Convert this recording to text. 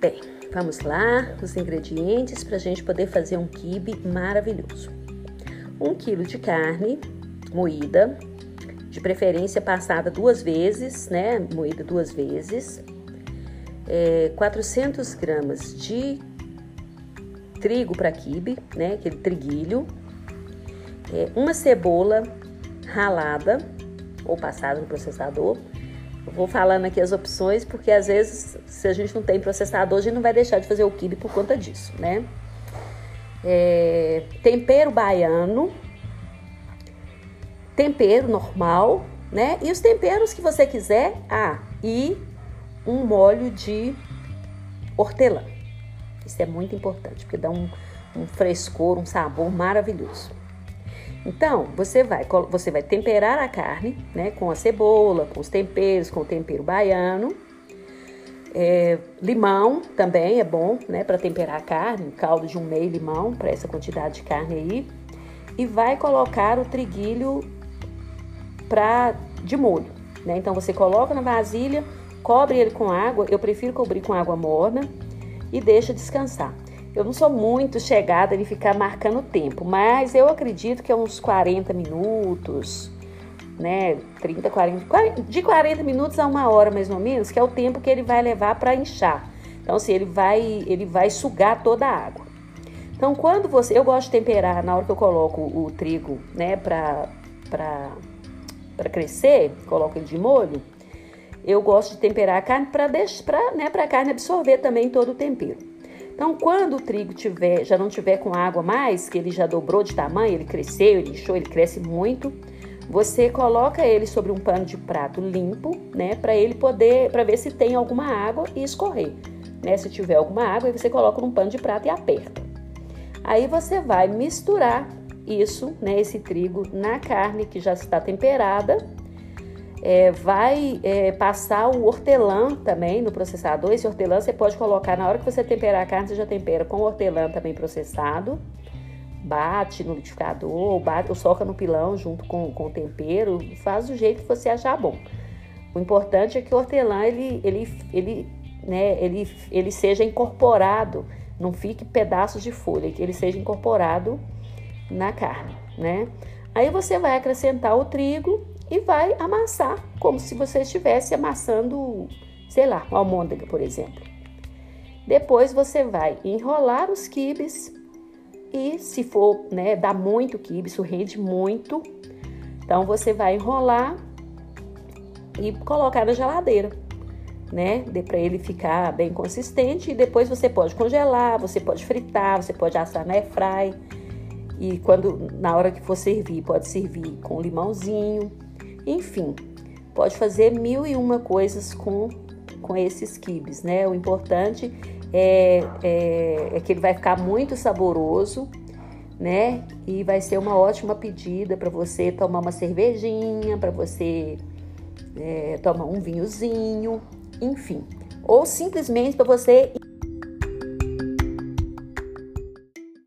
Bem, vamos lá, os ingredientes para a gente poder fazer um quibe maravilhoso. Um quilo de carne moída, de preferência passada duas vezes, né? Moída duas vezes. É, 400 gramas de trigo para quibe, né? Aquele triguilho. É, uma cebola ralada ou passada no processador. Vou falando aqui as opções porque às vezes se a gente não tem processador a gente não vai deixar de fazer o quibe por conta disso, né? É, tempero baiano, tempero normal, né? E os temperos que você quiser, ah, e um molho de hortelã. Isso é muito importante, porque dá um, um frescor, um sabor maravilhoso. Então, você vai, você vai temperar a carne, né, com a cebola, com os temperos, com o tempero baiano. É, limão também é bom, né, para temperar a carne, um caldo de um meio limão para essa quantidade de carne aí. E vai colocar o triguilho pra, de molho, né? Então você coloca na vasilha, cobre ele com água, eu prefiro cobrir com água morna e deixa descansar. Eu não sou muito chegada em ficar marcando o tempo, mas eu acredito que é uns 40 minutos, né? 30, 40, 40, de 40 minutos a uma hora mais ou menos, que é o tempo que ele vai levar para inchar. Então, assim, ele vai, ele vai sugar toda a água. Então, quando você. Eu gosto de temperar na hora que eu coloco o trigo, né, para crescer, coloco ele de molho, eu gosto de temperar a carne para né, a carne absorver também todo o tempero. Então, quando o trigo tiver, já não tiver com água mais, que ele já dobrou de tamanho, ele cresceu, ele inchou, ele cresce muito, você coloca ele sobre um pano de prato limpo, né, para ele poder, para ver se tem alguma água e escorrer, né? Se tiver alguma água, você coloca num pano de prato e aperta. Aí você vai misturar isso, né, esse trigo na carne que já está temperada. É, vai é, passar o hortelã também no processador. Esse hortelã você pode colocar na hora que você temperar a carne, você já tempera com hortelã também processado. Bate no liquidificador, bate, ou soca no pilão junto com, com o tempero. Faz do jeito que você achar bom. O importante é que o hortelã ele, ele, ele, né, ele, ele seja incorporado, não fique pedaços de folha, que ele seja incorporado na carne, né? Aí você vai acrescentar o trigo e vai amassar como se você estivesse amassando, sei lá, uma almôndega, por exemplo. Depois você vai enrolar os quibes e se for, né, dá muito quibe, isso rende muito. Então você vai enrolar e colocar na geladeira, né? Para ele ficar bem consistente e depois você pode congelar, você pode fritar, você pode assar na airfry e quando na hora que for servir, pode servir com limãozinho. Enfim, pode fazer mil e uma coisas com, com esses quibes, né? O importante é, é, é que ele vai ficar muito saboroso, né? E vai ser uma ótima pedida para você tomar uma cervejinha, para você é, tomar um vinhozinho, enfim. Ou simplesmente para você